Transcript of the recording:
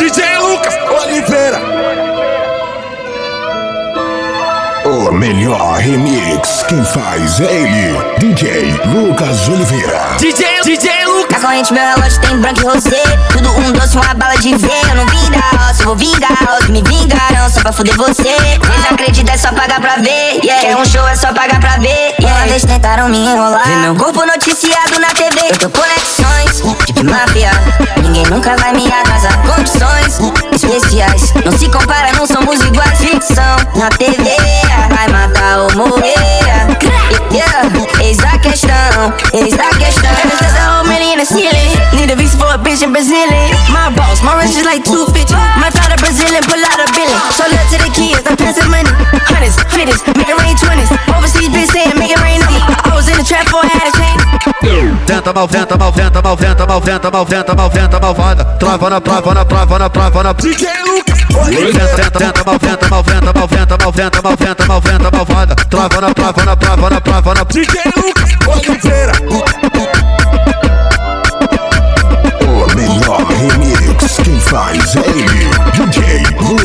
DJ Lucas Oliveira. O melhor remix quem faz é ele, DJ Lucas Oliveira. DJ, DJ Lucas. Na corrente meu relógio tem branco e rosé Tudo um doce, uma bala de ver Eu não vim da roça, eu vou vingar Os me vingarão só pra fuder você Desacredita, é só pagar pra ver yeah. Quer um show, é só pagar pra ver yeah. Uma vez tentaram me enrolar Ver meu corpo noticiado na TV Eu tenho conexões, tipo máfia Ninguém nunca vai me atrasar Condições Não se compara, não somos iguais Ficção na TV Vai matar ou morrer yeah. Eis a questão, eis a questão Ever since whole million in the ceiling. Need a visa for a bitch in Brazilian. My boss, my wrist is like 250. Might fly to Brazilian, pull out a billion. So love to the kids, I'm passing money. Hundreds, fifties, make it rain twenties. Overseas bitch saying make it rain on me. I was in the trap before I had a chain. Venta, mal, venta, mal, venta, mal, venta, mal, venta, mal, venta, mal, venta, malvada. Trava na, trava na, trava na, trava na. DJ Lucas. Venta, malventa, malventa, malventa, malventa, malventa, malventa, malvada. trava na trava na DJ Lucas, Oliveira. O melhor remix, quem faz é ele, DJ Lucas.